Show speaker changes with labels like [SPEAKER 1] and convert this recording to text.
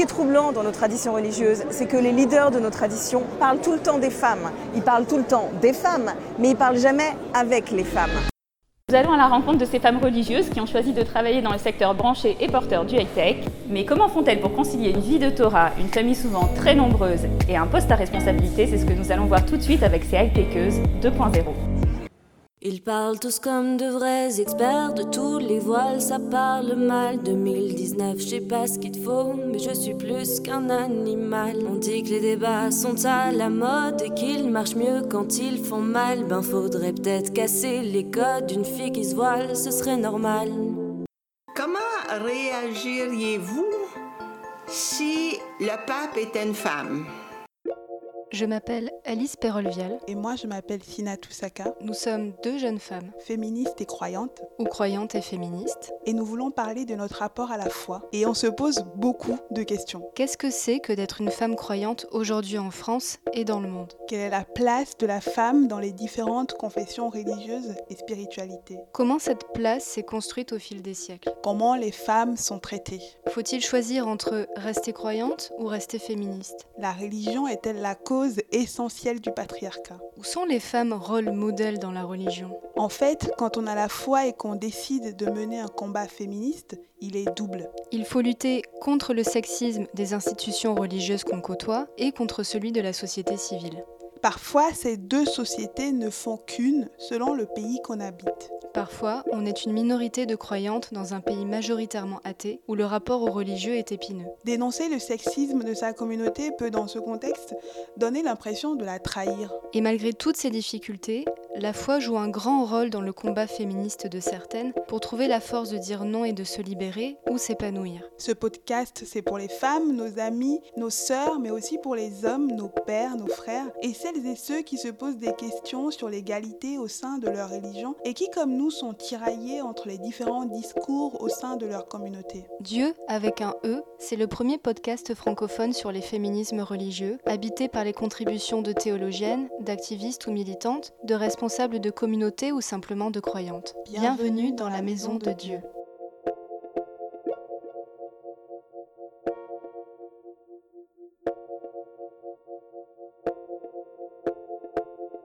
[SPEAKER 1] qui est troublant dans nos traditions religieuses, c'est que les leaders de nos traditions parlent tout le temps des femmes. Ils parlent tout le temps des femmes, mais ils parlent jamais avec les femmes.
[SPEAKER 2] Nous allons à la rencontre de ces femmes religieuses qui ont choisi de travailler dans le secteur branché et porteur du high-tech. Mais comment font-elles pour concilier une vie de Torah, une famille souvent très nombreuse et un poste à responsabilité? C'est ce que nous allons voir tout de suite avec ces high-techeuses 2.0.
[SPEAKER 3] Ils parlent tous comme de vrais experts de tous les voiles, ça parle mal. 2019, je sais pas ce qu'il te faut, mais je suis plus qu'un animal. On dit que les débats sont à la mode et qu'ils marchent mieux quand ils font mal. Ben faudrait peut-être casser les codes d'une fille qui se voile, ce serait normal.
[SPEAKER 4] Comment réagiriez-vous si le pape était une femme?
[SPEAKER 5] Je m'appelle Alice Perolvial.
[SPEAKER 6] Et moi, je m'appelle Sina Toussaka.
[SPEAKER 5] Nous sommes deux jeunes femmes.
[SPEAKER 6] Féministes et croyantes.
[SPEAKER 5] Ou croyantes et féministes.
[SPEAKER 6] Et nous voulons parler de notre rapport à la foi. Et on se pose beaucoup de questions.
[SPEAKER 5] Qu'est-ce que c'est que d'être une femme croyante aujourd'hui en France et dans le monde?
[SPEAKER 6] Quelle est la place de la femme dans les différentes confessions religieuses et spiritualités?
[SPEAKER 5] Comment cette place s'est construite au fil des siècles?
[SPEAKER 6] Comment les femmes sont traitées?
[SPEAKER 5] Faut-il choisir entre rester croyante ou rester féministe?
[SPEAKER 6] La religion est-elle la cause essentielle du patriarcat.
[SPEAKER 5] Où sont les femmes rôles modèles dans la religion?
[SPEAKER 6] En fait, quand on a la foi et qu'on décide de mener un combat féministe, il est double.
[SPEAKER 5] Il faut lutter contre le sexisme des institutions religieuses qu'on côtoie et contre celui de la société civile.
[SPEAKER 6] Parfois, ces deux sociétés ne font qu'une selon le pays qu'on habite.
[SPEAKER 5] Parfois, on est une minorité de croyantes dans un pays majoritairement athée où le rapport au religieux est épineux.
[SPEAKER 6] Dénoncer le sexisme de sa communauté peut, dans ce contexte, donner l'impression de la trahir.
[SPEAKER 5] Et malgré toutes ces difficultés, la foi joue un grand rôle dans le combat féministe de certaines pour trouver la force de dire non et de se libérer ou s'épanouir.
[SPEAKER 6] Ce podcast, c'est pour les femmes, nos amis, nos sœurs, mais aussi pour les hommes, nos pères, nos frères, et celles et ceux qui se posent des questions sur l'égalité au sein de leur religion et qui, comme nous, sont tiraillés entre les différents discours au sein de leur communauté.
[SPEAKER 5] Dieu, avec un E, c'est le premier podcast francophone sur les féminismes religieux, habité par les contributions de théologiennes, d'activistes ou militantes, de responsables de communautés ou simplement de croyantes. Bienvenue dans la maison de Dieu.